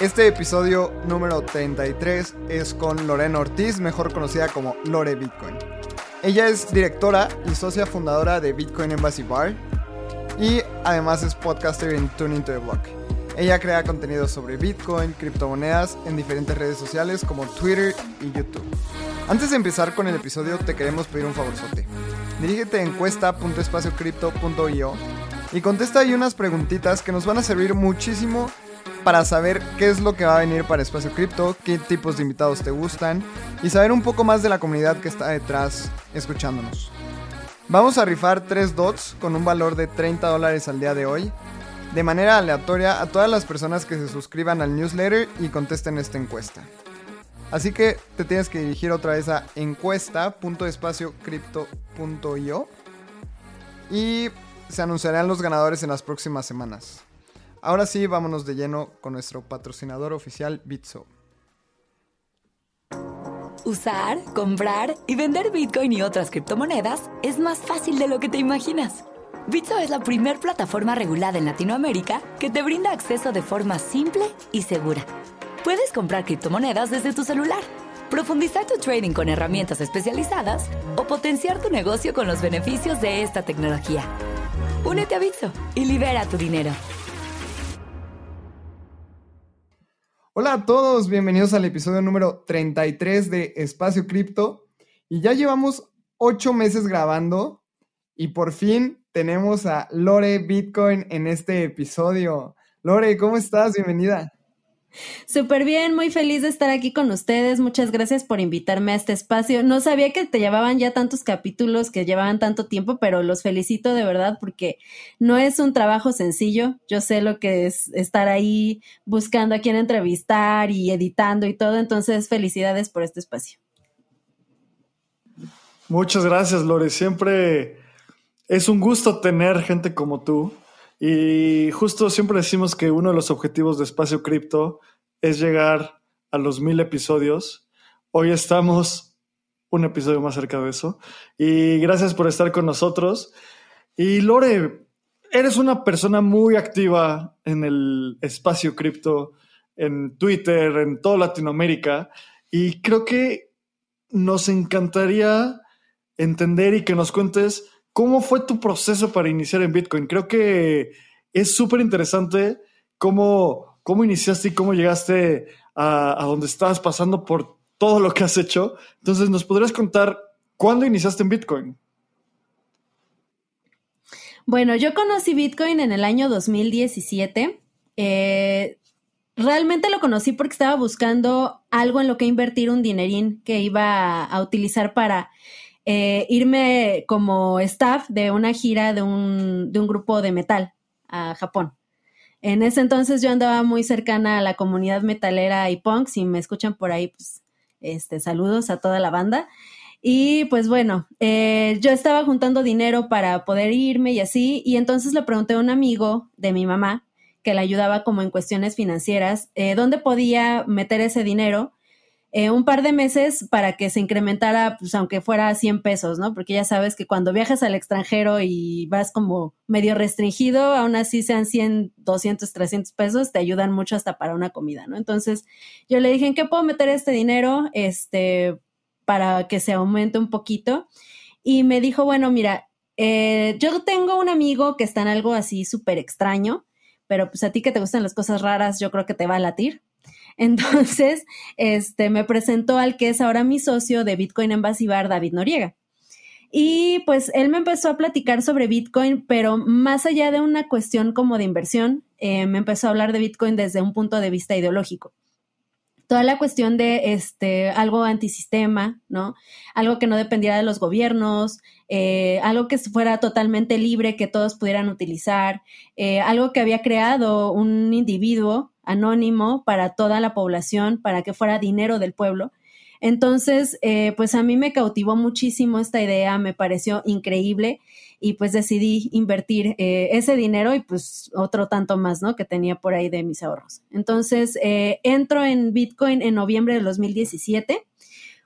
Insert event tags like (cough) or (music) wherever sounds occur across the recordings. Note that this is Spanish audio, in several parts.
Este episodio número 33 es con Lorena Ortiz, mejor conocida como Lore Bitcoin. Ella es directora y socia fundadora de Bitcoin Embassy Bar y además es podcaster en Tuning to the Block. Ella crea contenido sobre Bitcoin, criptomonedas en diferentes redes sociales como Twitter y YouTube. Antes de empezar con el episodio te queremos pedir un favorzote. Dirígete a encuesta.espaciocrypto.io y contesta ahí unas preguntitas que nos van a servir muchísimo para saber qué es lo que va a venir para Espacio Cripto, qué tipos de invitados te gustan y saber un poco más de la comunidad que está detrás escuchándonos. Vamos a rifar 3 dots con un valor de 30 dólares al día de hoy, de manera aleatoria a todas las personas que se suscriban al newsletter y contesten esta encuesta. Así que te tienes que dirigir otra vez a encuesta.espaciocrypto.io y se anunciarán los ganadores en las próximas semanas. Ahora sí, vámonos de lleno con nuestro patrocinador oficial Bitso. Usar, comprar y vender Bitcoin y otras criptomonedas es más fácil de lo que te imaginas. Bitso es la primer plataforma regulada en Latinoamérica que te brinda acceso de forma simple y segura. Puedes comprar criptomonedas desde tu celular, profundizar tu trading con herramientas especializadas o potenciar tu negocio con los beneficios de esta tecnología. Únete a Bitso y libera tu dinero. Hola a todos, bienvenidos al episodio número 33 de Espacio Cripto. Y ya llevamos ocho meses grabando y por fin tenemos a Lore Bitcoin en este episodio. Lore, ¿cómo estás? Bienvenida. Súper bien, muy feliz de estar aquí con ustedes. Muchas gracias por invitarme a este espacio. No sabía que te llevaban ya tantos capítulos, que llevaban tanto tiempo, pero los felicito de verdad porque no es un trabajo sencillo. Yo sé lo que es estar ahí buscando a quién entrevistar y editando y todo. Entonces, felicidades por este espacio. Muchas gracias, Lore. Siempre es un gusto tener gente como tú y justo siempre decimos que uno de los objetivos de Espacio Cripto es llegar a los mil episodios. Hoy estamos un episodio más cerca de eso. Y gracias por estar con nosotros. Y Lore, eres una persona muy activa en el espacio cripto, en Twitter, en toda Latinoamérica. Y creo que nos encantaría entender y que nos cuentes ¿Cómo fue tu proceso para iniciar en Bitcoin? Creo que es súper interesante cómo, cómo iniciaste y cómo llegaste a, donde estabas pasando por todo lo que has hecho. Entonces, ¿nos podrías contar cuándo iniciaste en Bitcoin? Bueno, yo conocí Bitcoin en el año 2017. Eh, realmente lo conocí porque estaba buscando algo en lo que invertir un dinerín que iba a utilizar para eh, irme como staff de una gira de un, de un grupo de metal a Japón. En ese entonces yo andaba muy cercana a la comunidad metalera y punk. Si me escuchan por ahí, pues Este, saludos a toda la banda. Y pues bueno, eh, yo estaba juntando dinero para poder irme y así, y entonces le pregunté a un amigo de mi mamá que le ayudaba como en cuestiones financieras, eh, dónde podía meter ese dinero eh, un par de meses para que se incrementara, pues aunque fuera 100 pesos, ¿no? Porque ya sabes que cuando viajas al extranjero y vas como medio restringido, aún así sean 100, 200, 300 pesos, te ayudan mucho hasta para una comida, ¿no? Entonces yo le dije, ¿en qué puedo meter este dinero? Este, para que se aumente un poquito. Y me dijo, bueno, mira, eh, yo tengo un amigo que está en algo así súper extraño, pero pues a ti que te gustan las cosas raras, yo creo que te va a latir. Entonces, (laughs) este, me presentó al que es ahora mi socio de Bitcoin en Basibar, David Noriega. Y pues él me empezó a platicar sobre Bitcoin, pero más allá de una cuestión como de inversión, eh, me empezó a hablar de Bitcoin desde un punto de vista ideológico. Toda la cuestión de este, algo antisistema, ¿no? Algo que no dependiera de los gobiernos, eh, algo que fuera totalmente libre, que todos pudieran utilizar, eh, algo que había creado un individuo anónimo para toda la población, para que fuera dinero del pueblo. Entonces, eh, pues a mí me cautivó muchísimo esta idea, me pareció increíble y pues decidí invertir ese dinero y pues otro tanto más, ¿no? Que tenía por ahí de mis ahorros. Entonces, entro en Bitcoin en noviembre de 2017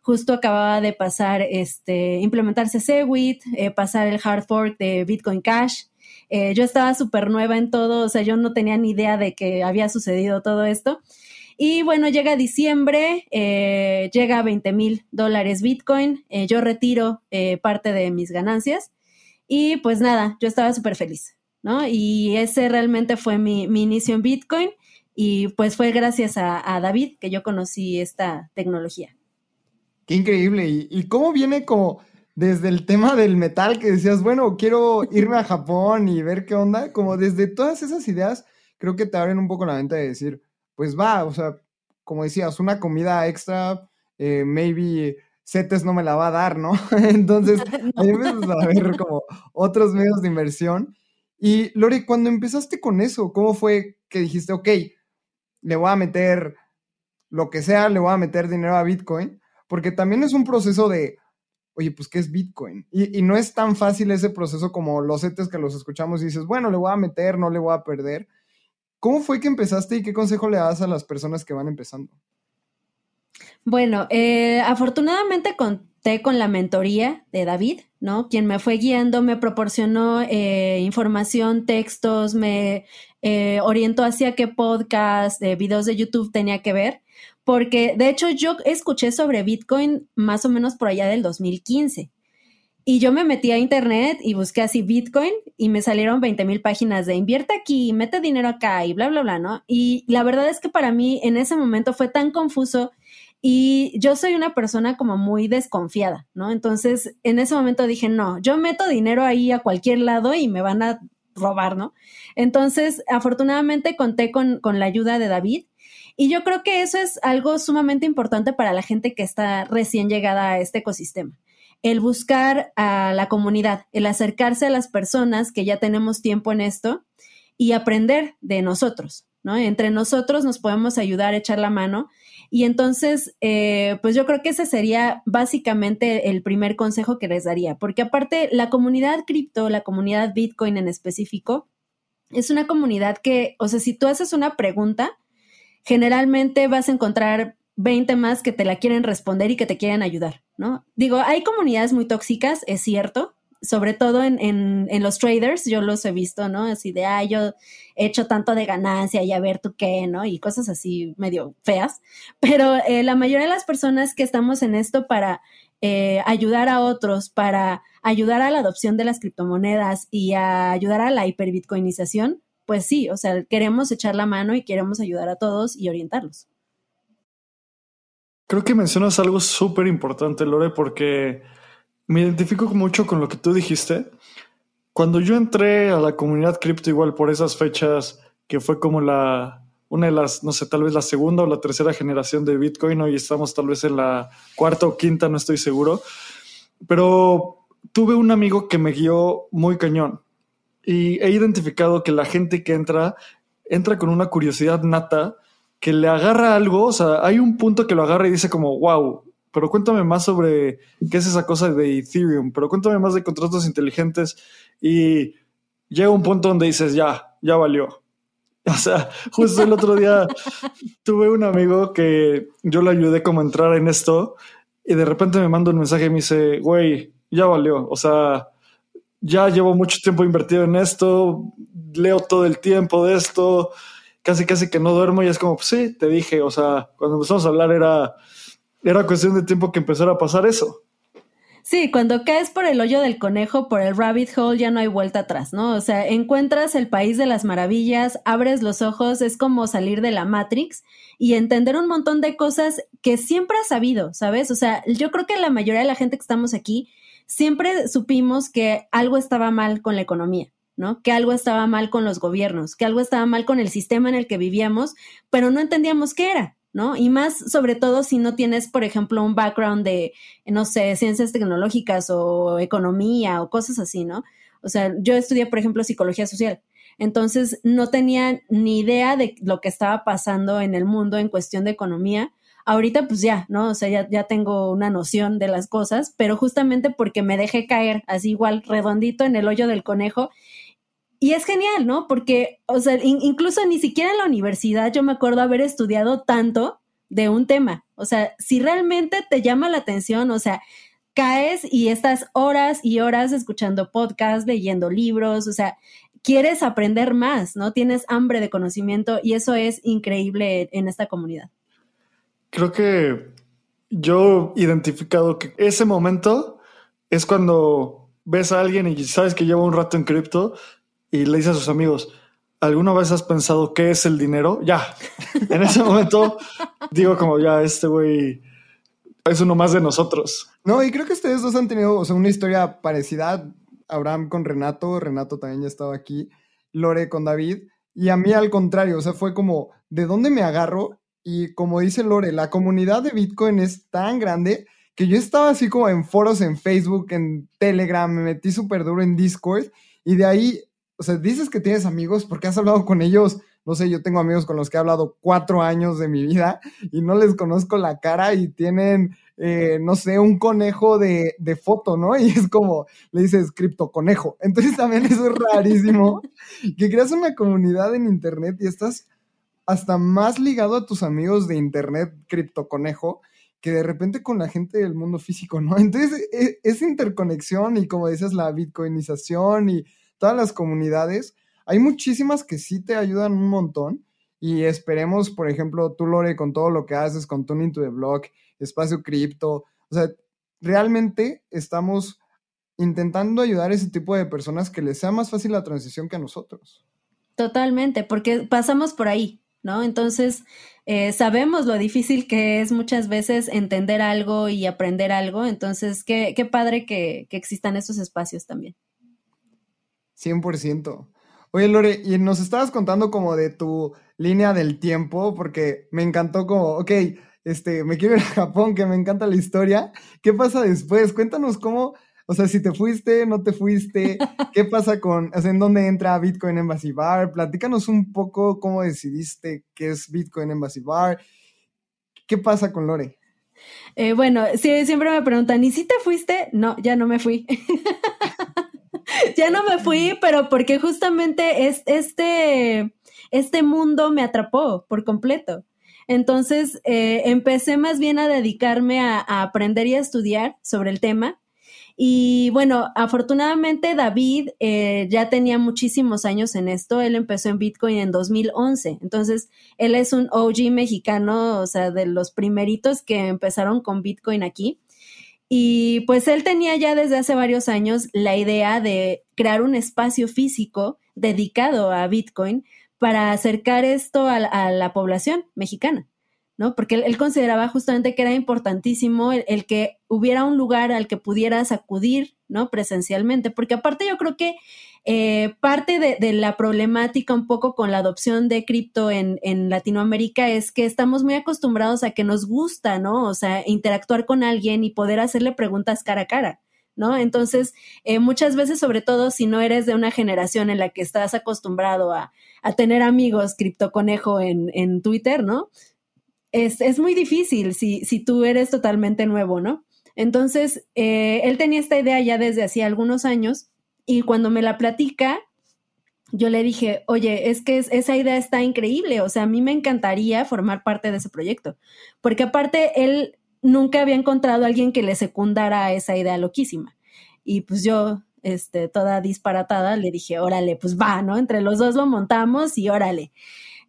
justo acababa de pasar, este, implementarse Segwit, eh, pasar el hard fork de Bitcoin Cash. Eh, yo estaba súper nueva en todo, o sea, yo no tenía ni idea de que había sucedido todo esto. Y bueno, llega diciembre, eh, llega a 20 mil dólares Bitcoin, yo retiro parte de mis ganancias y pues nada, yo estaba súper feliz, ¿no? Y ese realmente fue mi, inicio en Bitcoin y pues fue gracias a David que yo conocí esta tecnología. Qué increíble. ¿Y, cómo viene como desde el tema del metal que decías, bueno, quiero irme a Japón y ver qué onda? Como desde todas esas ideas, creo que te abren un poco la mente de decir, pues va, o sea, como decías, una comida extra, eh, maybe CETES no me la va a dar, ¿no? (laughs) Entonces, (laughs) ahí empiezas a ver como otros medios de inversión. Y Lori, cuando empezaste con eso, ¿cómo fue que dijiste, ok, le voy a meter lo que sea, le voy a meter dinero a Bitcoin? porque también es un proceso de, oye, pues, ¿qué es Bitcoin? Y, no es tan fácil ese proceso como los setes que los escuchamos y dices, bueno, le voy a meter, no le voy a perder. ¿Cómo fue que empezaste y qué consejo le das a las personas que van empezando? Bueno, eh, afortunadamente conté con la mentoría de David, ¿no? Quien me fue guiando, me proporcionó eh, información, textos, me eh, orientó hacia qué podcast, videos de YouTube tenía que ver porque de hecho yo escuché sobre Bitcoin más o menos por allá del 2015. Y yo me metí a internet y busqué así Bitcoin y me salieron 20 mil páginas de invierte aquí, mete dinero acá y bla, bla, bla, ¿no? Y la verdad es que para mí en ese momento fue tan confuso y yo soy una persona como muy desconfiada, ¿no? Entonces en ese momento dije, no, yo meto dinero ahí a cualquier lado y me van a robar, ¿no? Entonces afortunadamente conté con, con la ayuda de David y yo creo que eso es algo sumamente importante para la gente que está recién llegada a este ecosistema. El buscar a la comunidad, el acercarse a las personas que ya tenemos tiempo en esto y aprender de nosotros, ¿no? Entre nosotros nos podemos ayudar a echar la mano. Y entonces, eh, pues yo creo que ese sería básicamente el primer consejo que les daría, porque aparte la comunidad cripto, la comunidad Bitcoin en específico, es una comunidad que, o sea, si tú haces una pregunta, generalmente vas a encontrar 20 más que te la quieren responder y que te quieren ayudar, ¿no? Digo, hay comunidades muy tóxicas, es cierto, sobre todo en, en, los traders, yo los he visto, ¿no? Así de, ah, yo he hecho tanto de ganancia y a ver tú qué, ¿no? Y cosas así medio feas. Pero eh, la mayoría de las personas que estamos en esto para eh, ayudar a otros, para ayudar a la adopción de las criptomonedas y a ayudar a la hiperbitcoinización, pues sí, o sea, queremos echar la mano y queremos ayudar a todos y orientarlos. Creo que mencionas algo súper importante, Lore, porque me identifico mucho con lo que tú dijiste. Cuando yo entré a la comunidad cripto igual por esas fechas, que fue como la, una de las, no sé, tal vez la segunda o la tercera generación de Bitcoin, hoy estamos tal vez en la cuarta o quinta, no estoy seguro, pero tuve un amigo que me guió muy cañón y he identificado que la gente que entra, entra con una curiosidad nata que le agarra algo, o sea, hay un punto que lo agarra y dice como, wow, pero cuéntame más sobre qué es esa cosa de Ethereum, pero cuéntame más de contratos inteligentes y llega un punto donde dices, ya, ya valió. (laughs) O sea, justo el otro día tuve un amigo que yo le ayudé como a entrar en esto y de repente me manda un mensaje y me dice, güey, ya valió. O sea, ya llevo mucho tiempo invertido en esto, leo todo el tiempo de esto, casi casi que no duermo y es como, pues sí, te dije, o sea, cuando empezamos a hablar era, era cuestión de tiempo que empezara a pasar eso. Sí, cuando caes por el hoyo del conejo, por el rabbit hole, ya no hay vuelta atrás, ¿no? O sea, encuentras el país de las maravillas, abres los ojos, es como salir de la Matrix y entender un montón de cosas que siempre has sabido, ¿sabes? O sea, yo creo que la mayoría de la gente que estamos aquí siempre supimos que algo estaba mal con la economía, ¿no? Que algo estaba mal con los gobiernos, que algo estaba mal con el sistema en el que vivíamos, pero no entendíamos qué era. ¿no? Y más sobre todo si no tienes, por ejemplo, un background de, no sé, ciencias tecnológicas o economía o cosas así, ¿no? O sea, yo estudié, por ejemplo, psicología social. Entonces, no tenía ni idea de lo que estaba pasando en el mundo en cuestión de economía. Ahorita, pues ya, ¿no? O sea, ya, ya tengo una noción de las cosas, pero justamente porque me dejé caer así igual redondito en el hoyo del conejo y es genial, ¿no? Porque, o sea, incluso ni siquiera en la universidad yo me acuerdo haber estudiado tanto de un tema. O sea, si realmente te llama la atención, o sea, caes y estás horas y horas escuchando podcasts, leyendo libros, o sea, quieres aprender más, ¿no? Tienes hambre de conocimiento y eso es increíble en esta comunidad. Creo que yo he identificado que ese momento es cuando ves a alguien y sabes que lleva un rato en cripto, y le dice a sus amigos, ¿alguna vez has pensado qué es el dinero? Ya, (laughs) en ese momento digo como ya, este güey es uno más de nosotros. No, y creo que ustedes dos han tenido o sea, una historia parecida. Abraham con Renato, Renato también ya estaba aquí, Lore con David, y a mí al contrario, o sea, fue como, ¿de dónde me agarro? Y como dice Lore, la comunidad de Bitcoin es tan grande que yo estaba así como en foros en Facebook, en Telegram, me metí súper duro en Discord, y de ahí o sea, dices que tienes amigos porque has hablado con ellos. No sé, yo tengo amigos con los que he hablado cuatro años de mi vida y no les conozco la cara y tienen, eh, no sé, un conejo de, de, foto, ¿no? (laughs) Y es como, le dices cripto conejo. Entonces también eso es rarísimo, que creas una comunidad en Internet y estás hasta más ligado a tus amigos de Internet cripto conejo que de repente con la gente del mundo físico, ¿no? (laughs) Entonces, e, esa interconexión y como dices, la bitcoinización y todas las comunidades. Hay muchísimas que sí te ayudan un montón y esperemos, por ejemplo, tú, Lore, con todo lo que haces, con Tuning to the Block, Espacio Cripto, o sea, realmente estamos intentando ayudar a ese tipo de personas que les sea más fácil la transición que a nosotros. Totalmente, porque pasamos por ahí, ¿no? Entonces, eh, sabemos lo difícil que es muchas veces entender algo y aprender algo, entonces, qué, qué padre que, que existan esos espacios también. 100%. Oye, Lore, y nos estabas contando como de tu línea del tiempo, porque me encantó como, ok, este, me quiero ir a Japón, que me encanta la historia. ¿Qué pasa después? Cuéntanos cómo, o sea, si te fuiste, no te fuiste, (laughs) qué pasa con, o sea, en dónde entra Bitcoin Embassy Bar. Platícanos un poco cómo decidiste qué es Bitcoin Embassy Bar. ¿Qué pasa con Lore? Eh, bueno, sí, siempre me preguntan, ¿y si te fuiste? No, ya no me fui. (laughs) ya no me fui, pero porque justamente es, este, este mundo me atrapó por completo. Entonces eh, empecé más bien a dedicarme a, aprender y a estudiar sobre el tema. Y bueno, afortunadamente David eh, ya tenía muchísimos años en esto. Él empezó en Bitcoin en 2011. Entonces, él es un OG mexicano, o sea, de los primeritos que empezaron con Bitcoin aquí. Y pues él tenía ya desde hace varios años la idea de crear un espacio físico dedicado a Bitcoin para acercar esto a, la población mexicana, ¿no? Porque él, consideraba justamente que era importantísimo el, que hubiera un lugar al que pudieras acudir, ¿no? Presencialmente, porque aparte yo creo que eh, parte de, la problemática un poco con la adopción de cripto en, Latinoamérica es que estamos muy acostumbrados a que nos gusta, ¿no? O sea, interactuar con alguien y poder hacerle preguntas cara a cara. ¿No? Entonces, eh, muchas veces, sobre todo si no eres de una generación en la que estás acostumbrado a, tener amigos criptoconejo en, en Twitter, ¿no? Es, es muy difícil si, si tú eres totalmente nuevo, ¿no? Entonces, eh, él tenía esta idea ya desde hacía algunos años y cuando me la platica, yo le dije, oye, es que esa idea está increíble, o sea, a mí me encantaría formar parte de ese proyecto, porque aparte él nunca había encontrado a alguien que le secundara a esa idea loquísima. Y pues yo, este, toda disparatada, le dije, órale, pues va, ¿no? Entre los dos lo montamos y órale.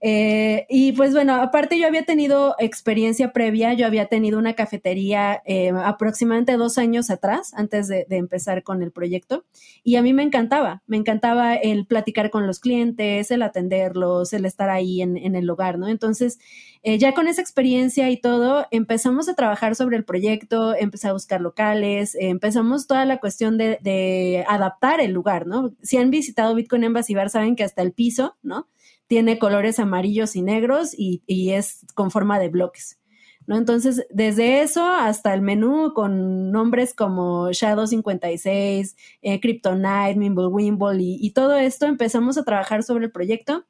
Eh, y pues bueno, aparte yo había tenido experiencia previa, yo había tenido una cafetería eh, aproximadamente dos años atrás, antes de, empezar con el proyecto, y a mí me encantaba, me encantaba el platicar con los clientes, el atenderlos, el estar ahí en, el lugar, ¿no? Entonces, eh, ya con esa experiencia y todo, empezamos a trabajar sobre el proyecto, empecé a buscar locales, empezamos toda la cuestión de, de, adaptar el lugar, ¿no? Si han visitado Bitcoin Embassy Bar, saben que hasta el piso, ¿no? Tiene colores amarillos y negros y, es con forma de bloques. ¿no? Entonces, desde eso hasta el menú con nombres como Shadow 56, eh, Kryptonite, Mimble Wimble y, y, todo esto, empezamos a trabajar sobre el proyecto.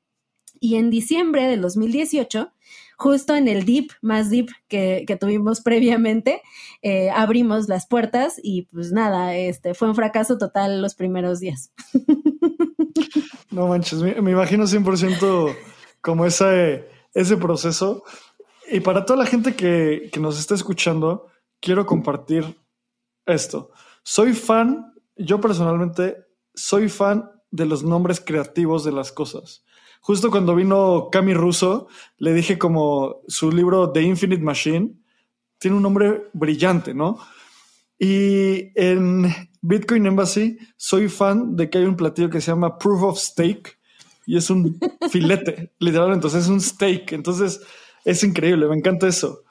Y en diciembre del 2018, justo en el deep, más deep que, tuvimos (laughs) previamente, eh, abrimos las puertas y pues nada, este, fue un fracaso total los primeros días. (laughs) No manches, me, imagino 100% como ese, ese proceso. Y para toda la gente que, que nos está escuchando, quiero compartir esto. Soy fan, yo personalmente soy fan de los nombres creativos de las cosas. Justo cuando vino Cami Russo, le dije como su libro The Infinite Machine tiene un nombre brillante, ¿no? Y en Bitcoin Embassy soy fan de que hay un platillo que se llama Proof of Steak y es un (laughs) filete, literalmente, entonces es un steak, entonces es increíble, me encanta eso.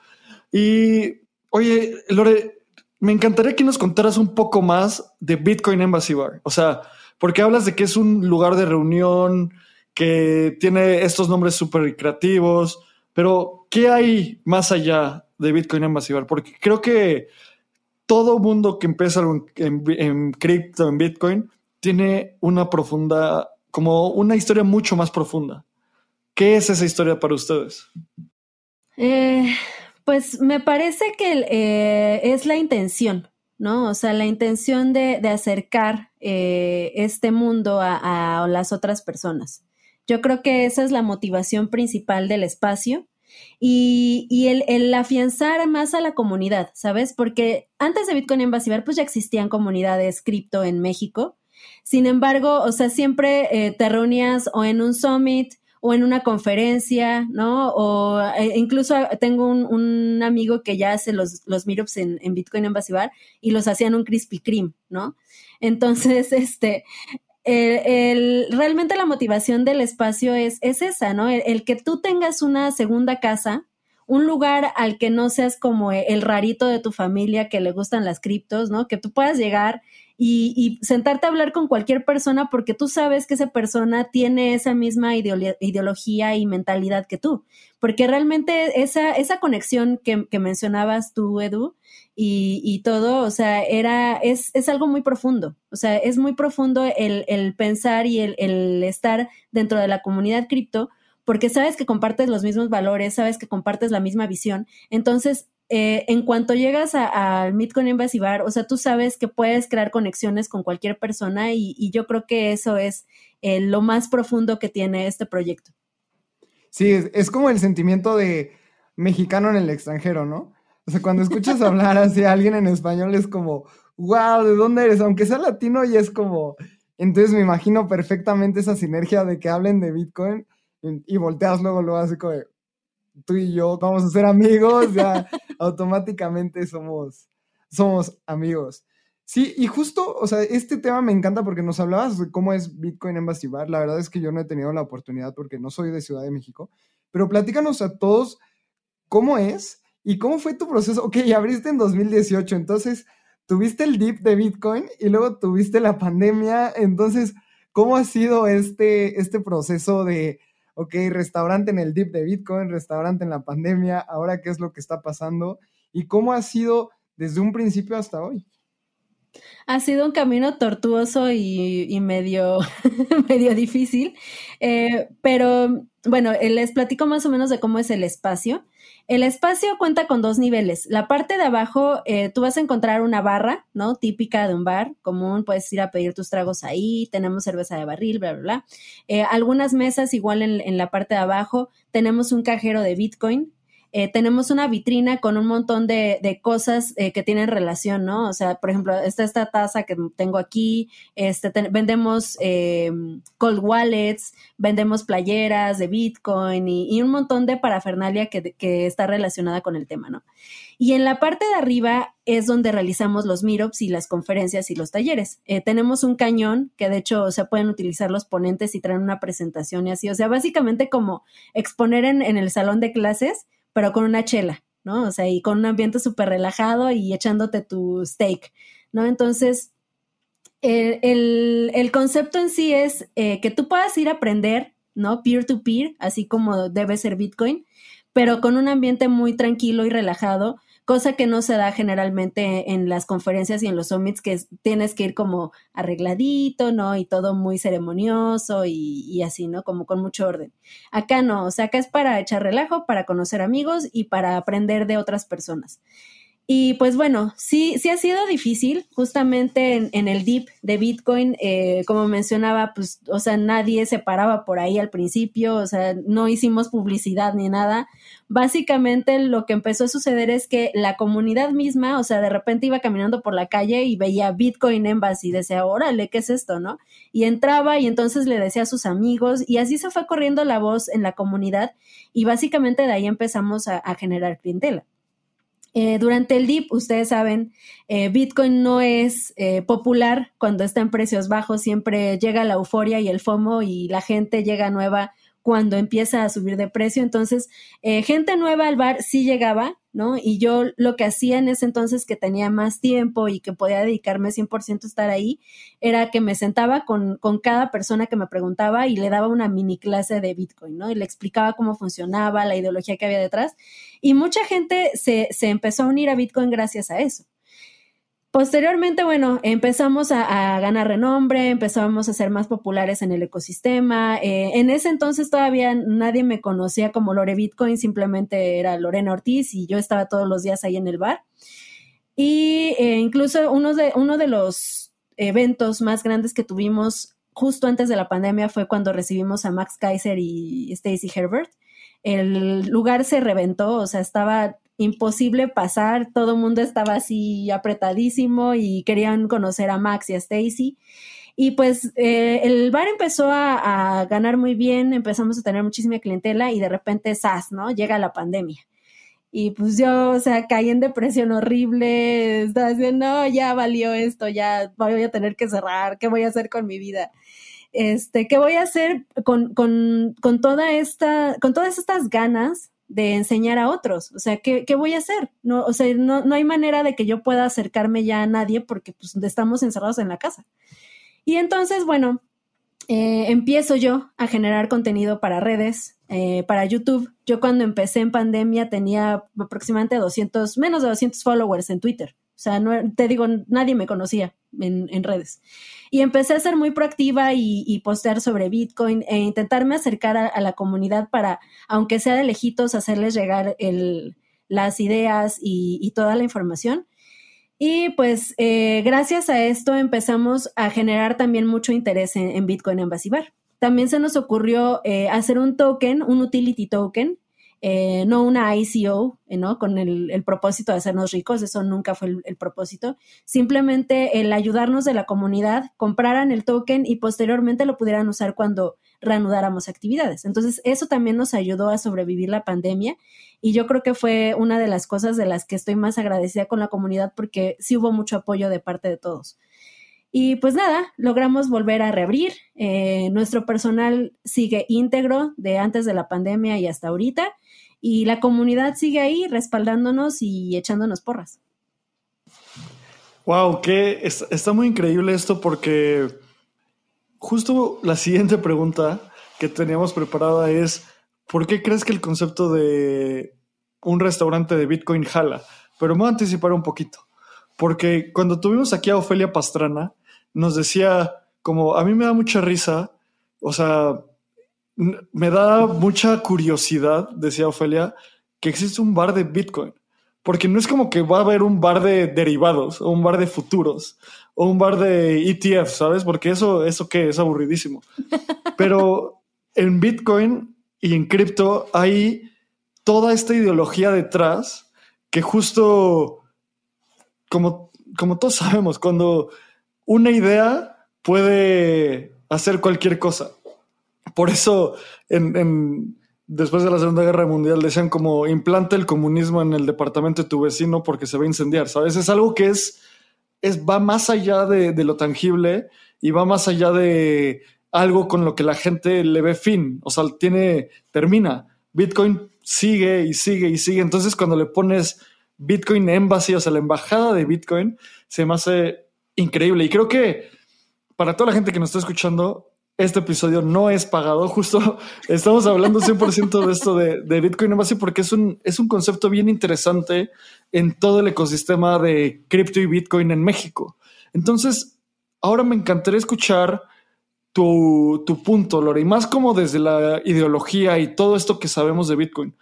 Y oye, Lore, me encantaría que nos contaras un poco más de Bitcoin Embassy Bar, o sea, porque hablas de que es un lugar de reunión que tiene estos nombres súper creativos, pero ¿qué hay más allá de Bitcoin Embassy Bar? Porque creo que todo mundo que empieza en, cripto, en Bitcoin, tiene una profunda, como una historia mucho más profunda. ¿Qué es esa historia para ustedes? Eh, pues me parece que eh, es la intención, ¿no? O sea, la intención de, acercar eh, este mundo a, las otras personas. Yo creo que esa es la motivación principal del espacio y, el, afianzar más a la comunidad, ¿sabes? Porque antes de Bitcoin en pues ya existían comunidades cripto en México. Sin embargo, o sea, siempre eh, te reunías o en un summit o en una conferencia, ¿no? O eh, incluso tengo un, amigo que ya hace los, los meetups en, en Bitcoin en y los hacían un Krispy Kreme, ¿no? Entonces, (laughs) este, el, realmente la motivación del espacio es, es esa, ¿no? El, que tú tengas una segunda casa, un lugar al que no seas como el rarito de tu familia que le gustan las criptos, ¿no? Que tú puedas llegar y, sentarte a hablar con cualquier persona porque tú sabes que esa persona tiene esa misma ideología y mentalidad que tú. Porque realmente esa, esa conexión que, que mencionabas tú, Edu, y, todo, o sea, era, es, es, algo muy profundo, o sea, es muy profundo el, el pensar y el, el, estar dentro de la comunidad cripto, porque sabes que compartes los mismos valores, sabes que compartes la misma visión, entonces, eh, en cuanto llegas al Bitcoin Embassy Bar, o sea, tú sabes que puedes crear conexiones con cualquier persona y, yo creo que eso es eh, lo más profundo que tiene este proyecto. Sí, es como el sentimiento de mexicano en el extranjero, ¿no? O sea, cuando escuchas hablar así a alguien en español es como, wow, ¿de dónde eres? Aunque sea latino y es como, entonces me imagino perfectamente esa sinergia de que hablen de Bitcoin y, volteas luego, luego así como, tú y yo vamos a ser amigos, ya (laughs) automáticamente somos, somos amigos. Sí, y justo, o sea, este tema me encanta porque nos hablabas de cómo es Bitcoin Embassy Bar. La verdad es que yo no he tenido la oportunidad porque no soy de Ciudad de México, pero platícanos a todos cómo es ¿Y cómo fue tu proceso? Ok, abriste en 2018, entonces tuviste el dip de Bitcoin y luego tuviste la pandemia, entonces, ¿cómo ha sido este, este proceso de, ok, restaurante en el dip de Bitcoin, restaurante en la pandemia, ahora qué es lo que está pasando? ¿Y cómo ha sido desde un principio hasta hoy? Ha sido un camino tortuoso y, medio, (laughs) medio difícil, eh, pero bueno, les platico más o menos de cómo es el espacio. El espacio cuenta con dos niveles. La parte de abajo, eh, tú vas a encontrar una barra, ¿no? Típica de un bar común, puedes ir a pedir tus tragos ahí, tenemos cerveza de barril, bla, bla, bla. Eh, algunas mesas, igual en, en la parte de abajo, tenemos un cajero de Bitcoin, eh, tenemos una vitrina con un montón de, de cosas eh, que tienen relación, ¿no? O sea, por ejemplo, está esta taza que tengo aquí, este, vendemos eh, cold wallets, vendemos playeras de Bitcoin y, un montón de parafernalia que, que, está relacionada con el tema, ¿no? Y en la parte de arriba es donde realizamos los meetups y las conferencias y los talleres. Tenemos un cañón que de hecho se pueden utilizar los ponentes y traen una presentación y así. O sea, básicamente como exponer en, en el salón de clases, pero con una chela, ¿no? O sea, y con un ambiente súper relajado y echándote tu steak, ¿no? Entonces, el, el, el concepto en sí es eh, que tú puedas ir a aprender, ¿no? Peer-to-peer, -peer, así como debe ser Bitcoin, pero con un ambiente muy tranquilo y relajado cosa que no se da generalmente en las conferencias y en los summits, que tienes que ir como arregladito, ¿no? Y todo muy ceremonioso y, y, así, ¿no? Como con mucho orden. Acá no, o sea, acá es para echar relajo, para conocer amigos y para aprender de otras personas. Y pues bueno, sí, sí ha sido difícil, justamente en, el dip de Bitcoin, eh, como mencionaba, pues, o sea, nadie se paraba por ahí al principio, o sea, no hicimos publicidad ni nada. Básicamente lo que empezó a suceder es que la comunidad misma, o sea, de repente iba caminando por la calle y veía Bitcoin Embassy y decía, órale, ¿qué es esto, no? Y entraba y entonces le decía a sus amigos y así se fue corriendo la voz en la comunidad y básicamente de ahí empezamos a, a generar clientela. Eh, durante el dip, ustedes saben, eh, Bitcoin no es eh, popular cuando está en precios bajos, siempre llega la euforia y el FOMO y la gente llega nueva cuando empieza a subir de precio. Entonces, eh, gente nueva al bar sí llegaba, ¿no? Y yo lo que hacía en ese entonces que tenía más tiempo y que podía dedicarme 100% a estar ahí, era que me sentaba con, con, cada persona que me preguntaba y le daba una mini clase de Bitcoin, ¿no? Y le explicaba cómo funcionaba, la ideología que había detrás. Y mucha gente se, se empezó a unir a Bitcoin gracias a eso. Posteriormente, bueno, empezamos a, ganar renombre, empezamos a ser más populares en el ecosistema. Eh, en ese entonces todavía nadie me conocía como Lore Bitcoin, simplemente era Lorena Ortiz y yo estaba todos los días ahí en el bar. Y eh, incluso uno de, uno de los eventos más grandes que tuvimos justo antes de la pandemia fue cuando recibimos a Max Kaiser y Stacy Herbert. El lugar se reventó, o sea, estaba imposible pasar, todo el mundo estaba así apretadísimo y querían conocer a Max y a Stacy. Y pues eh, el bar empezó a, ganar muy bien, empezamos a tener muchísima clientela y de repente, ¡zas! ¿no? Llega la pandemia. Y pues yo, o sea, caí en depresión horrible, estaba diciendo, no, ya valió esto, ya voy a tener que cerrar, ¿qué voy a hacer con mi vida? Este, ¿qué voy a hacer con, con, con toda esta, con todas estas ganas de enseñar a otros. O sea, ¿qué, qué voy a hacer? No, o sea, no, no, hay manera de que yo pueda acercarme ya a nadie porque pues, estamos encerrados en la casa. Y entonces, bueno, eh, empiezo yo a generar contenido para redes, eh, para YouTube. Yo cuando empecé en pandemia tenía aproximadamente 200, menos de 200 followers en Twitter. O sea, no, te digo, nadie me conocía en, en, redes. Y empecé a ser muy proactiva y, y postear sobre Bitcoin e intentarme acercar a, a, la comunidad para, aunque sea de lejitos, hacerles llegar el, las ideas y, y, toda la información. Y pues eh, gracias a esto empezamos a generar también mucho interés en, en Bitcoin Embassy Bar. También se nos ocurrió eh, hacer un token, un utility token, eh, no una ICO, eh, ¿no? Con el, propósito de hacernos ricos, eso nunca fue el, el, propósito. Simplemente el ayudarnos de la comunidad, compraran el token y posteriormente lo pudieran usar cuando reanudáramos actividades. Entonces, eso también nos ayudó a sobrevivir la pandemia y yo creo que fue una de las cosas de las que estoy más agradecida con la comunidad porque sí hubo mucho apoyo de parte de todos. Y pues nada, logramos volver a reabrir. Eh, nuestro personal sigue íntegro de antes de la pandemia y hasta ahorita. Y la comunidad sigue ahí respaldándonos y echándonos porras. Wow, que está muy increíble esto porque justo la siguiente pregunta que teníamos preparada es, ¿por qué crees que el concepto de un restaurante de Bitcoin jala? Pero me voy a anticipar un poquito, porque cuando tuvimos aquí a Ofelia Pastrana, nos decía como, a mí me da mucha risa, o sea, me da mucha curiosidad, decía Ofelia, que existe un bar de Bitcoin. Porque no es como que va a haber un bar de derivados o un bar de futuros o un bar de ETF, ¿sabes? Porque eso, eso qué, es aburridísimo. Pero en Bitcoin y en cripto hay toda esta ideología detrás que justo, como, como todos sabemos, cuando una idea puede hacer cualquier cosa. Por eso después de la Segunda Guerra Mundial decían como implanta el comunismo en el departamento de tu vecino porque se va a incendiar, ¿sabes? Es algo que es, es va más allá de, de, lo tangible y va más allá de algo con lo que la gente le ve fin, o sea, tiene, termina. Bitcoin sigue y sigue y sigue, entonces cuando le pones Bitcoin Embassy, o sea, la embajada de Bitcoin, se me hace increíble y creo que para toda la gente que nos está escuchando, este episodio no es pagado. Justo (laughs) estamos hablando 100% de esto de, Bitcoin base porque es un, es un concepto bien interesante en todo el ecosistema de cripto y Bitcoin en México. Entonces, ahora me encantaría escuchar tu, tu punto, Lore, y más como desde la ideología y todo esto que sabemos de Bitcoin.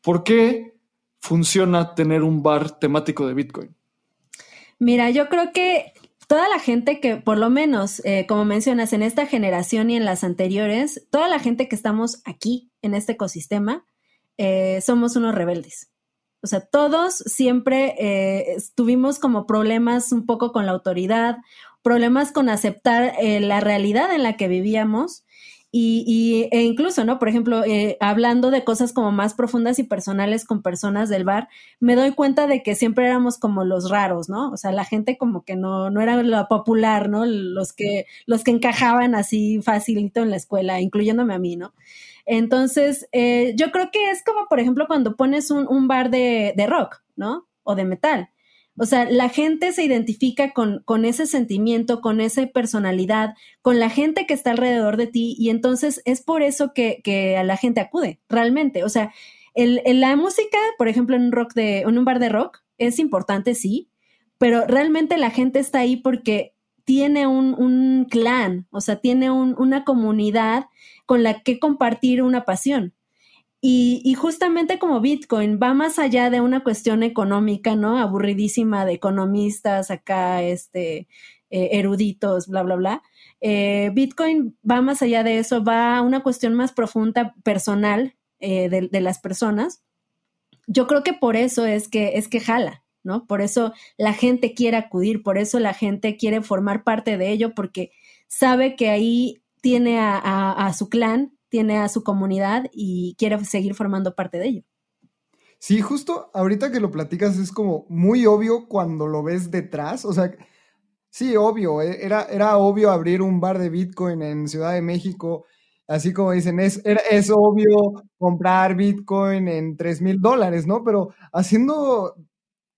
¿Por qué funciona tener un bar temático de Bitcoin? Mira, yo creo que toda la gente que, por lo menos, eh, como mencionas, en esta generación y en las anteriores, toda la gente que estamos aquí en este ecosistema, eh, somos unos rebeldes. O sea, todos siempre eh, tuvimos como problemas un poco con la autoridad, problemas con aceptar la realidad en la que vivíamos y, e incluso, ¿no? Por ejemplo, eh, hablando de cosas como más profundas y personales con personas del bar, me doy cuenta de que siempre éramos como los raros, ¿no? O sea, la gente como que no, no era lo popular, ¿no? Los que, los que encajaban así facilito en la escuela, incluyéndome a mí, ¿no? Entonces, eh, yo creo que es como, por ejemplo, cuando pones un, un bar de, de rock, ¿no? O de metal o sea, la gente se identifica con, con, ese sentimiento, con esa personalidad, con la gente que está alrededor de ti y entonces es por eso que, que a la gente acude, realmente. O sea, el, la música, por ejemplo, en un, rock de, en un bar de rock, es importante, sí, pero realmente la gente está ahí porque tiene un, un clan, o sea, tiene un, una comunidad con la que compartir una pasión. Y, justamente como Bitcoin va más allá de una cuestión económica, ¿no? Aburridísima de economistas acá, este, eh, eruditos, bla, bla, bla. Eh, Bitcoin va más allá de eso, va a una cuestión más profunda, personal eh, de, las personas. Yo creo que por eso es que, es que jala, ¿no? Por eso la gente quiere acudir, por eso la gente quiere formar parte de ello, porque sabe que ahí tiene a su clan, tiene a su comunidad y quiere seguir formando parte de ello. Sí, justo ahorita que lo platicas es como muy obvio cuando lo ves detrás, o sea, sí, obvio, eh, era, era obvio abrir un bar de Bitcoin en Ciudad de México, así como dicen, es, es obvio comprar Bitcoin en 3 mil dólares, ¿no? Pero haciendo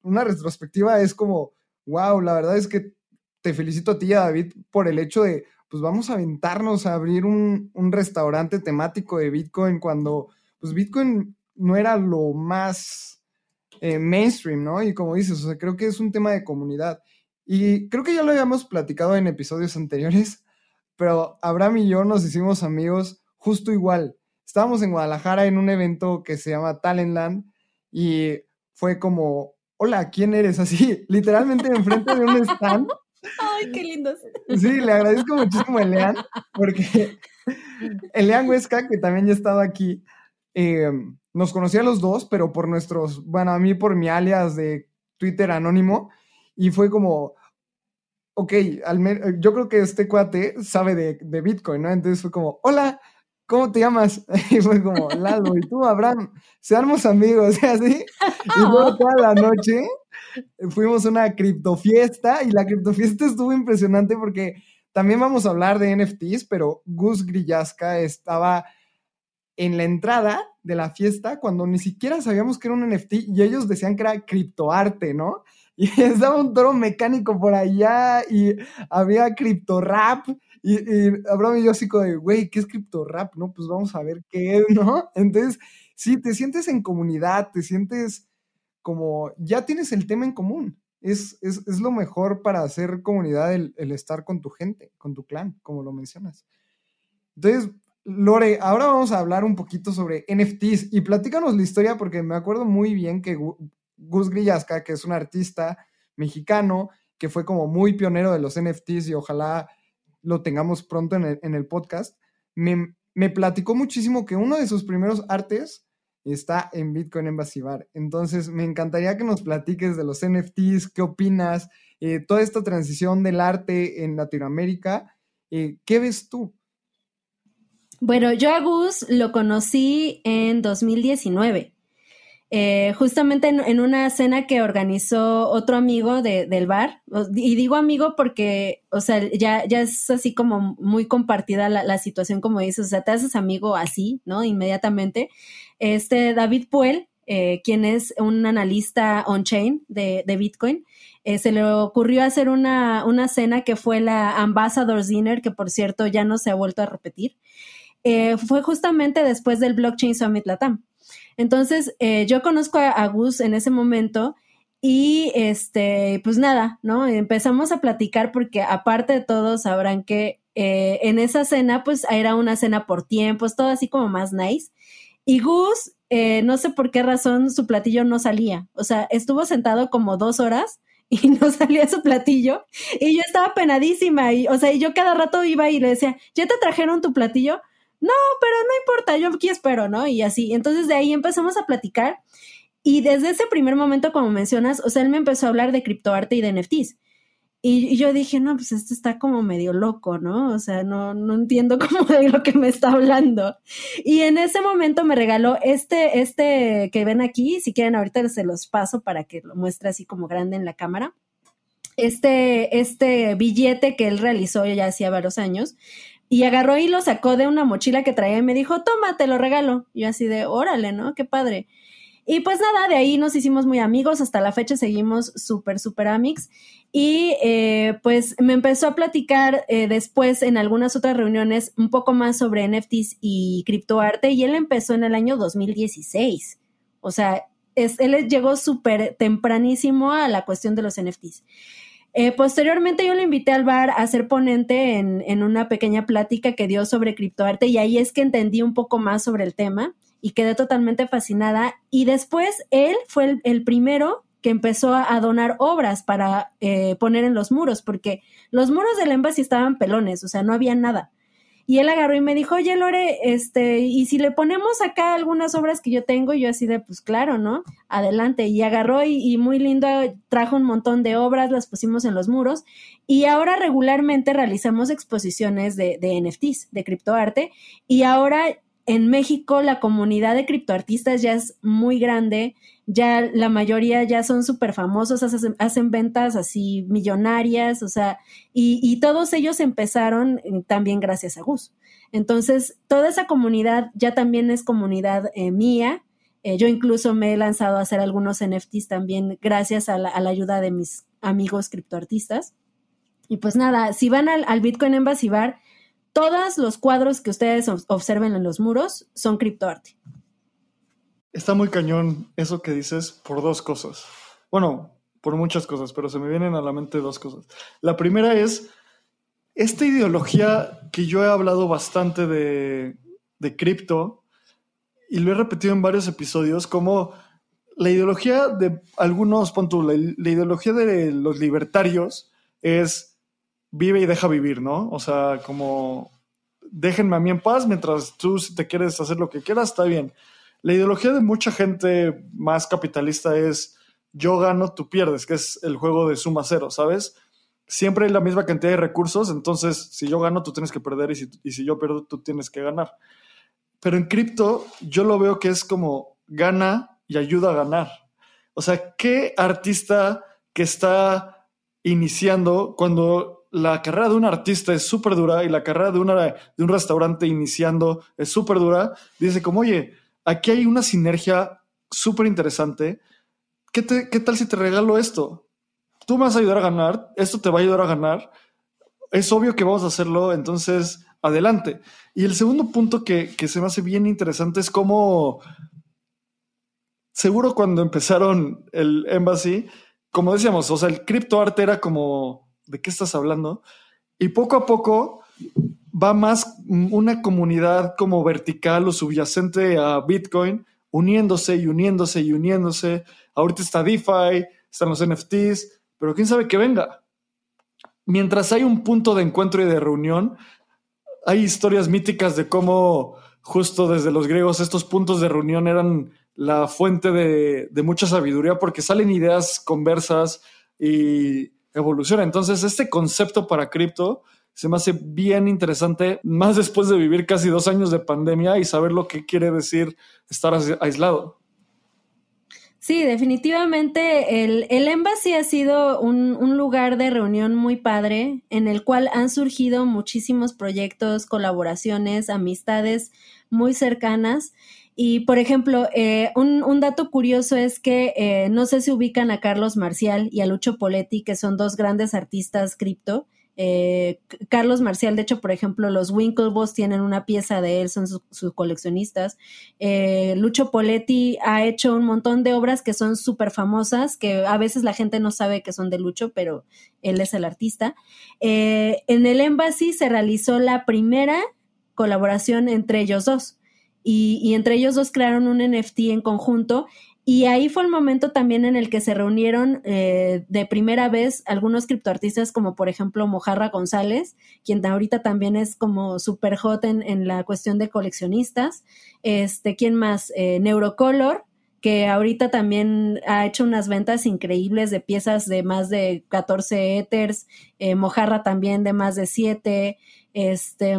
una retrospectiva es como, wow, la verdad es que te felicito a ti, David, por el hecho de pues vamos a aventarnos a abrir un, restaurante temático de Bitcoin cuando pues Bitcoin no era lo más eh, mainstream, ¿no? Y como dices, o sea, creo que es un tema de comunidad. Y creo que ya lo habíamos platicado en episodios anteriores, pero Abraham y yo nos hicimos amigos justo igual. Estábamos en Guadalajara en un evento que se llama Talentland y fue como, hola, ¿quién eres? Así, (laughs) literalmente enfrente de un stand Ay, qué lindos. Sí, le agradezco muchísimo a Elian, porque Elian Huesca, que también ya estaba aquí, eh, nos conocía a los dos, pero por nuestros, bueno, a mí por mi alias de Twitter anónimo, y fue como, ok, al yo creo que este cuate sabe de, Bitcoin, ¿no? Entonces fue como, hola, ¿cómo te llamas? (laughs) Y fue como, Lalo, y tú, Abraham, seamos amigos, (laughs) y así, y luego toda la noche fuimos a una criptofiesta y la criptofiesta estuvo impresionante porque también vamos a hablar de NFTs, pero Gus Grillasca estaba en la entrada de la fiesta cuando ni siquiera sabíamos que era un NFT y ellos decían que era criptoarte, ¿no? (laughs) Y estaba un toro mecánico por allá y había cripto rap y, y Abraham y yo así como de, güey, ¿qué es cripto rap? No, pues vamos a ver qué es, ¿no? Entonces, sí, te sientes en comunidad, te sientes como ya tienes el tema en común. Es, es, es lo mejor para hacer comunidad el, el, estar con tu gente, con tu clan, como lo mencionas. Entonces, Lore, ahora vamos a hablar un poquito sobre NFTs y platícanos la historia porque me acuerdo muy bien que Gus Grillasca, que es un artista mexicano que fue como muy pionero de los NFTs y ojalá lo tengamos pronto en el, podcast, me, me, platicó muchísimo que uno de sus primeros artes está en Bitcoin Embassy. Entonces, me encantaría que nos platiques de los NFTs, qué opinas, eh, toda esta transición del arte en Latinoamérica. Eh, ¿Qué ves tú? Bueno, yo a Gus lo conocí en 2019. Eh, justamente en, una cena que organizó otro amigo del bar, y digo amigo porque, o sea, ya, ya es así como muy compartida la, situación, como dices, o sea, te haces amigo así, ¿no? Inmediatamente. Este David Puel, eh, quien es un analista on-chain de, Bitcoin, eh, se le ocurrió hacer una, una, cena que fue la Ambassador's Dinner, que por cierto ya no se ha vuelto a repetir. fue justamente después del Blockchain Summit Latam. Entonces, eh, yo conozco a, Gus en ese momento y este, pues nada, ¿no? Empezamos a platicar porque aparte de todo sabrán que eh, en esa cena, pues era una cena por tiempos, todo así como más nice. Y Gus, eh, no sé por qué razón, su platillo no salía. O sea, estuvo sentado como dos horas (laughs) y no salía su platillo. Y yo estaba penadísima. Y, o sea, y yo cada rato iba y le decía, ¿ya te trajeron tu platillo? No, pero no importa, yo aquí espero, ¿no? Y así, entonces de ahí empezamos a platicar y desde ese primer momento, como mencionas, o sea, él me empezó a hablar de criptoarte y de NFTs. Y, yo dije, no, pues esto está como medio loco, ¿no? O sea, no, no entiendo (laughs) cómo de lo que me está hablando. Y en ese momento me regaló este, este que ven aquí, si quieren ahorita se los paso para que lo muestre así como grande en la cámara. Este, este billete que él realizó ya hacía varios años, y agarró y lo sacó de una mochila que traía y me dijo, toma, te lo regalo. Yo así de, órale, ¿no? Qué padre. Y pues nada, de ahí nos hicimos muy amigos, hasta la fecha seguimos súper, súper amigos. Y eh, pues me empezó a platicar eh, después en algunas otras reuniones un poco más sobre NFTs y criptoarte y él empezó en el año 2016. O sea, él llegó súper tempranísimo a la cuestión de los NFTs. Eh, posteriormente yo le invité al bar a ser ponente en, una pequeña plática que dio sobre criptoarte y ahí es que entendí un poco más sobre el tema y quedé totalmente fascinada. Y después él fue el, primero que empezó a, donar obras para eh, poner en los muros, porque los muros del embassy estaban pelones, o sea, no había nada. Y él agarró y me dijo, oye, Lore, este, y si le ponemos acá algunas obras que yo tengo, yo así de, pues claro, ¿no? Adelante. Y agarró y, muy lindo, trajo un montón de obras, las pusimos en los muros. Y ahora regularmente realizamos exposiciones de, NFTs, de criptoarte. Y ahora en México la comunidad de criptoartistas ya es muy grande, ya la mayoría ya son súper famosos, hacen, ventas así millonarias, o sea, y, todos ellos empezaron eh, también gracias a Gus. Entonces, toda esa comunidad ya también es comunidad eh, mía. Eh, yo incluso me he lanzado a hacer algunos NFTs también gracias a la, ayuda de mis amigos criptoartistas. Y pues nada, si van al, al Bitcoin Embassy Bar, todos los cuadros que ustedes observen en los muros son criptoarte. Está muy cañón eso que dices por dos cosas. Bueno, por muchas cosas, pero se me vienen a la mente dos cosas. La primera es esta ideología que yo he hablado bastante de, cripto y lo he repetido en varios episodios, como la ideología de algunos, puntos, la, la ideología de los libertarios es vive y deja vivir, ¿no? O sea, como déjenme a mí en paz mientras tú si te quieres hacer lo que quieras, está bien. La ideología de mucha gente más capitalista es yo gano, tú pierdes, que es el juego de suma cero, ¿sabes? Siempre hay la misma cantidad de recursos, entonces si yo gano, tú tienes que perder y si, y si yo pierdo, tú tienes que ganar. Pero en cripto yo lo veo que es como gana y ayuda a ganar. O sea, ¿qué artista que está iniciando cuando la carrera de un artista es súper dura y la carrera de, una, de un restaurante iniciando es súper dura, dice como, oye, aquí hay una sinergia súper interesante. ¿Qué, ¿Qué tal si te regalo esto? Tú me vas a ayudar a ganar, esto te va a ayudar a ganar. Es obvio que vamos a hacerlo, entonces adelante. Y el segundo punto que, que se me hace bien interesante es cómo, seguro cuando empezaron el Embassy, como decíamos, o sea, el criptoarte era como ¿de qué estás hablando? Y poco a poco va más una comunidad como vertical o subyacente a Bitcoin, uniéndose y uniéndose y uniéndose. Ahorita está DeFi, están los NFTs, pero quién sabe que venga. Mientras hay un punto de encuentro y de reunión, hay historias míticas de cómo justo desde los griegos estos puntos de reunión eran la fuente de, de mucha sabiduría porque salen ideas conversas y evoluciona. Entonces, este concepto para cripto se me hace bien interesante, más después de vivir casi dos años de pandemia y saber lo que quiere decir estar aislado. Sí, definitivamente el, el Embassy ha sido un, un, lugar de reunión muy padre en el cual han surgido muchísimos proyectos, colaboraciones, amistades muy cercanas. Y, por ejemplo, eh, un, dato curioso es que eh, no sé si ubican a Carlos Marcial y a Lucho Poletti, que son dos grandes artistas cripto. Eh, Carlos Marcial, de hecho, por ejemplo, los Winklevoss tienen una pieza de él, son sus, coleccionistas. Eh, Lucho Poletti ha hecho un montón de obras que son súper famosas, que a veces la gente no sabe que son de Lucho, pero él es el artista. En el Embassy se realizó la primera colaboración entre ellos dos. Y, entre ellos dos crearon un NFT en conjunto y ahí fue el momento también en el que se reunieron eh, de primera vez algunos criptoartistas como por ejemplo Mojarra González, quien ahorita también es como super hot en, en la cuestión de coleccionistas. Este, ¿quién más? Eh, Neurocolor, que ahorita también ha hecho unas ventas increíbles de piezas de más de 14 Ethers, eh, Mojarra también de más de 7, este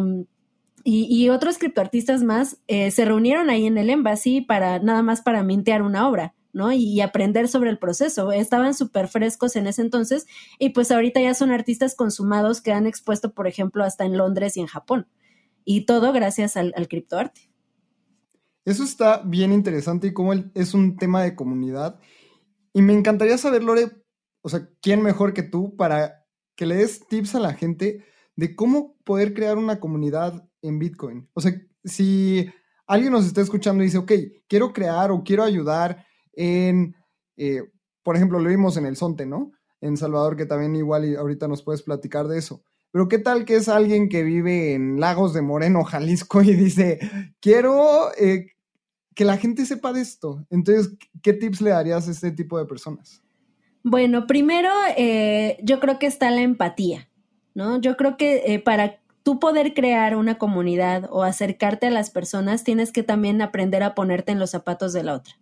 y, otros criptoartistas más eh, se reunieron ahí en el Embassy para nada más para mintear una obra. ¿no? Y, aprender sobre el proceso. Estaban súper frescos en ese entonces y pues ahorita ya son artistas consumados que han expuesto, por ejemplo, hasta en Londres y en Japón. Y todo gracias al, criptoarte. Eso está bien interesante y como es un tema de comunidad. Y me encantaría saber, Lore, o sea, ¿quién mejor que tú para que le des tips a la gente de cómo poder crear una comunidad en Bitcoin. O sea, si alguien nos está escuchando y dice, ok, quiero crear o quiero ayudar en, eh, por ejemplo, lo vimos en el Sonte, ¿no? En Salvador, que también igual ahorita nos puedes platicar de eso. Pero qué tal que es alguien que vive en Lagos de Moreno, (laughs) Jalisco, y dice, quiero eh, que la gente sepa de esto. Entonces, ¿qué tips le darías a este tipo de personas? Bueno, primero, eh, yo creo que está la empatía, ¿no? Yo creo que para tú poder crear una comunidad o acercarte a las personas, tienes que también aprender a ponerte en los zapatos de la otra.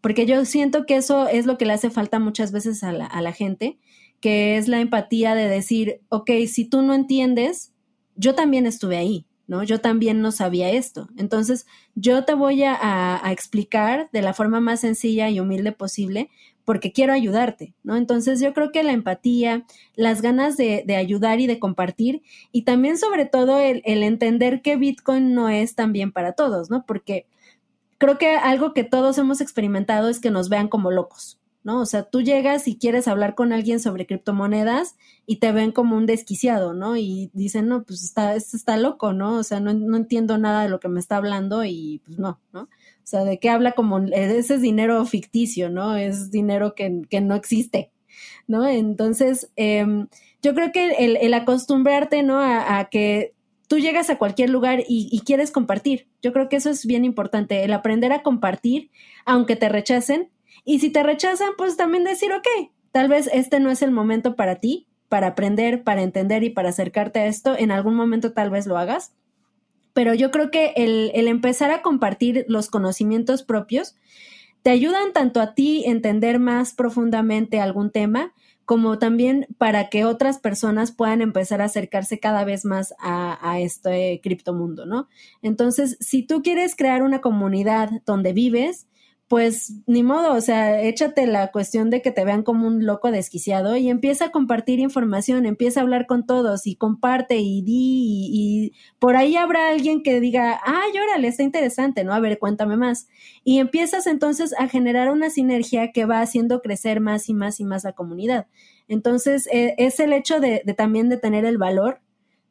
Porque yo siento que eso es lo que le hace falta muchas veces a la, gente, que es la empatía de decir, ok, si tú no entiendes, yo también estuve ahí, ¿no? Yo también no sabía esto. Entonces, yo te voy a, explicar de la forma más sencilla y humilde posible porque quiero ayudarte, ¿no? Entonces yo creo que la empatía, las ganas de, ayudar y de compartir y también sobre todo el, entender que Bitcoin no es también para todos, ¿no? Porque creo que algo que todos hemos experimentado es que nos vean como locos, ¿no? O sea, tú llegas y quieres hablar con alguien sobre criptomonedas y te ven como un desquiciado, ¿no? Y dicen, no, pues está, está loco, ¿no? O sea, no, no entiendo nada de lo que me está hablando y pues no, ¿no? O sea, de qué habla como ese es dinero ficticio, ¿no? Es dinero que, que no existe, ¿no? Entonces, eh, yo creo que el, acostumbrarte, ¿no? A, a, que tú llegas a cualquier lugar y, y, quieres compartir. Yo creo que eso es bien importante, el aprender a compartir, aunque te rechacen. Y si te rechazan, pues también decir, ok, tal vez este no es el momento para ti, para aprender, para entender y para acercarte a esto. En algún momento tal vez lo hagas pero yo creo que el, el, empezar a compartir los conocimientos propios te ayudan tanto a ti entender más profundamente algún tema, como también para que otras personas puedan empezar a acercarse cada vez más a, a este criptomundo, ¿no? Entonces, si tú quieres crear una comunidad donde vives, pues ni modo, o sea, échate la cuestión de que te vean como un loco desquiciado y empieza a compartir información, empieza a hablar con todos y comparte y di y, y por ahí habrá alguien que diga, ay, órale, está interesante, ¿no? A ver, cuéntame más. Y empiezas entonces a generar una sinergia que va haciendo crecer más y más y más la comunidad. Entonces, eh, es el hecho de, de, también de tener el valor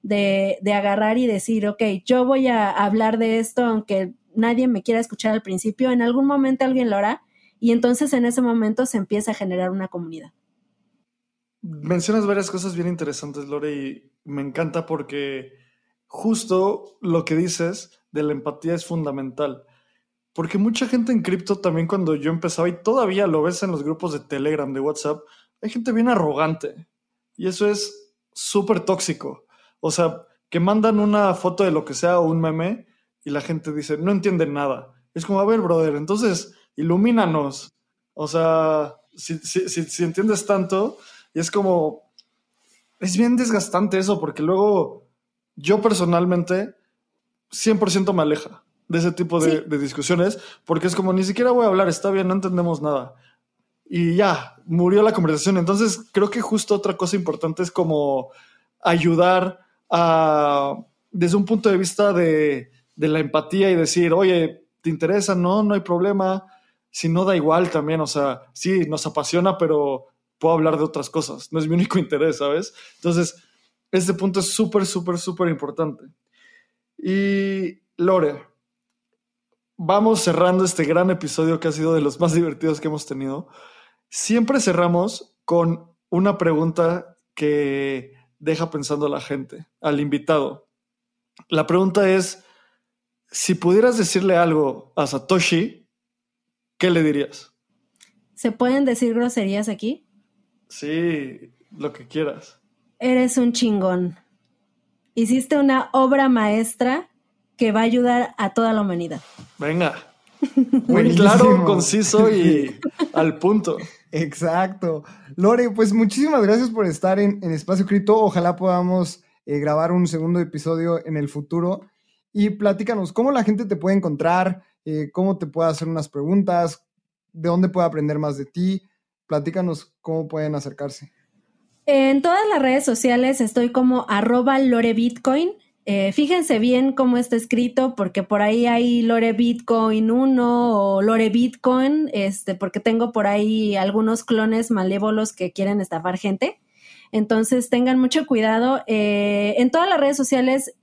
de, de agarrar y decir, ok, yo voy a hablar de esto, aunque nadie me quiera escuchar al principio, en algún momento alguien lo hará y entonces en ese momento se empieza a generar una comunidad. Mencionas varias cosas bien interesantes, Lore, y me encanta porque justo lo que dices de la empatía es fundamental. Porque mucha gente en cripto también cuando yo empezaba, y todavía lo ves en los grupos de Telegram, de WhatsApp, hay gente bien arrogante. Y eso es súper tóxico. O sea, que mandan una foto de lo que sea o un meme y la gente dice, no entienden nada. Es como, a ver, brother, entonces ilumínanos. O sea, si, si, si, entiendes tanto, y es como, es bien desgastante eso, porque luego yo personalmente 100% me aleja de ese tipo de, de, discusiones, porque es como, ni siquiera voy a hablar, está bien, no entendemos nada. Y ya, murió la conversación. Entonces, creo que justo otra cosa importante es como ayudar a, desde un punto de vista de, de la empatía y decir, oye, ¿te interesa? No, no hay problema. Si no, da igual también. O sea, sí, nos apasiona, pero puedo hablar de otras cosas. No es mi único (laughs) interés, ¿sabes? Entonces, este punto es súper, súper, súper importante. Y Lore, vamos cerrando este gran episodio que ha sido de los más (laughs) divertidos que hemos tenido. Siempre cerramos con una pregunta que deja pensando a la gente, al invitado. La pregunta es, si pudieras decirle algo a Satoshi, ¿qué le dirías? ¿Se pueden decir groserías aquí? Sí, lo que quieras. Eres un chingón. Hiciste una obra maestra que va a ayudar a toda la humanidad. Venga. (laughs) Muy claro, conciso y (laughs) al punto. Exacto. Lore, pues muchísimas gracias por estar en, Espacio Cripto. Ojalá podamos eh, grabar un segundo episodio en el futuro. Y platícanos, ¿cómo la gente te puede encontrar? Eh, ¿Cómo te puede hacer unas preguntas? ¿De dónde puede aprender más de ti? Platícanos cómo pueden acercarse. En todas las redes sociales estoy como arroba lorebitcoin. Eh, fíjense bien cómo está escrito, porque por ahí hay Lore Bitcoin 1 o Lore Bitcoin, este, porque tengo por ahí algunos clones malévolos que quieren estafar gente. Entonces tengan mucho cuidado. Eh, en todas las redes sociales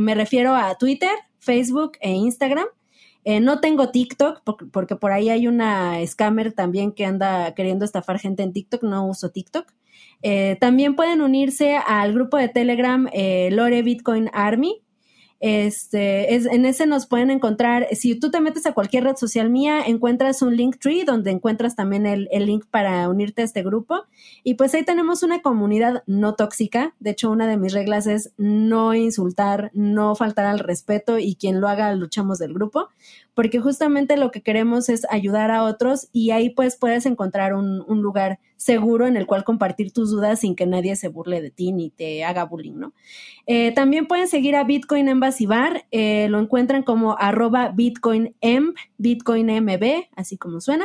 me refiero a Twitter, Facebook e Instagram. Eh, no tengo TikTok porque por ahí hay una scammer también que anda queriendo estafar gente en TikTok. No uso TikTok. Eh, también pueden unirse al grupo de Telegram eh, Lore Bitcoin Army. Este, es, en ese nos pueden encontrar, si tú te metes a cualquier red social mía, encuentras un link tree donde encuentras también el, el, link para unirte a este grupo. Y pues ahí tenemos una comunidad no tóxica. De hecho, una de mis reglas es no insultar, no faltar al respeto y quien lo haga luchamos del grupo porque justamente lo que queremos es ayudar a otros y ahí pues puedes encontrar un, lugar seguro en el cual compartir tus dudas sin que nadie se burle de ti ni te haga bullying, ¿no? Eh, también pueden seguir a Bitcoin Embassy Bar, eh, lo encuentran como arroba Bitcoin Bitcoin MB, así como suena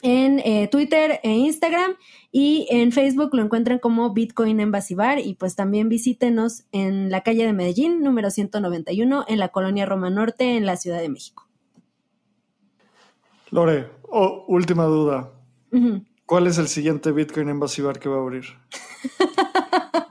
en eh, Twitter e Instagram y en Facebook lo encuentran como Bitcoin Embassy Bar y pues también visítenos en la calle de Medellín, número 191, en la colonia Roma Norte, en la Ciudad de México. Lore, última duda. ¿Cuál es el siguiente Bitcoin Bar que va a abrir? (laughs)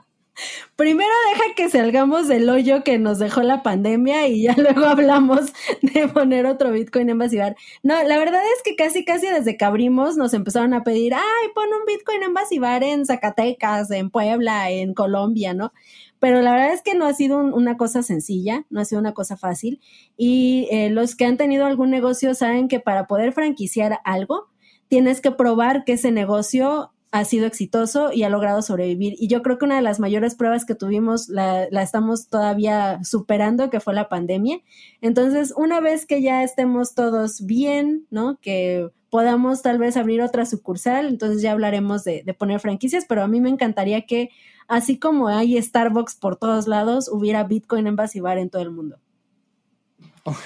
Primero deja que salgamos del hoyo que nos dejó la pandemia y ya (laughs) luego hablamos de poner otro Bitcoin Bar. No, la verdad es que casi, casi desde que abrimos nos empezaron a pedir, ay, pon un Bitcoin Bar en Zacatecas, en Puebla, en Colombia, ¿no? pero la verdad es que no ha sido una cosa sencilla, no ha sido una cosa fácil. Y eh, los que han tenido algún negocio saben que para poder franquiciar algo, tienes que probar que ese negocio ha sido exitoso y ha logrado sobrevivir. Y yo creo que una de las mayores pruebas que tuvimos la, la, estamos todavía superando, que fue la pandemia. Entonces, una vez que ya estemos todos bien, ¿no? Que podamos tal vez abrir otra sucursal, entonces ya hablaremos de, de poner franquicias, pero a mí me encantaría que así como hay Starbucks por todos lados, hubiera Bitcoin en en todo el mundo.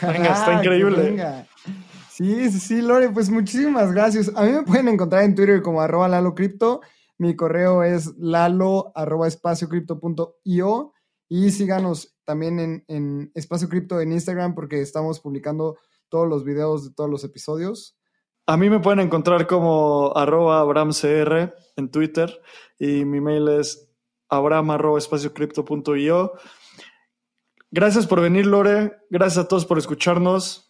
venga, está increíble. Sí, sí, sí, Lore, pues muchísimas gracias. A mí me pueden encontrar en Twitter como arroba lalo Mi correo es lalo arroba y síganos también en, en Espacio Cripto en Instagram porque estamos publicando todos los videos de todos los episodios. A mí me pueden encontrar como arroba abramcr en Twitter y mi mail es abraham.espaciocrypto.io. Gracias por venir, Lore. Gracias a todos por escucharnos.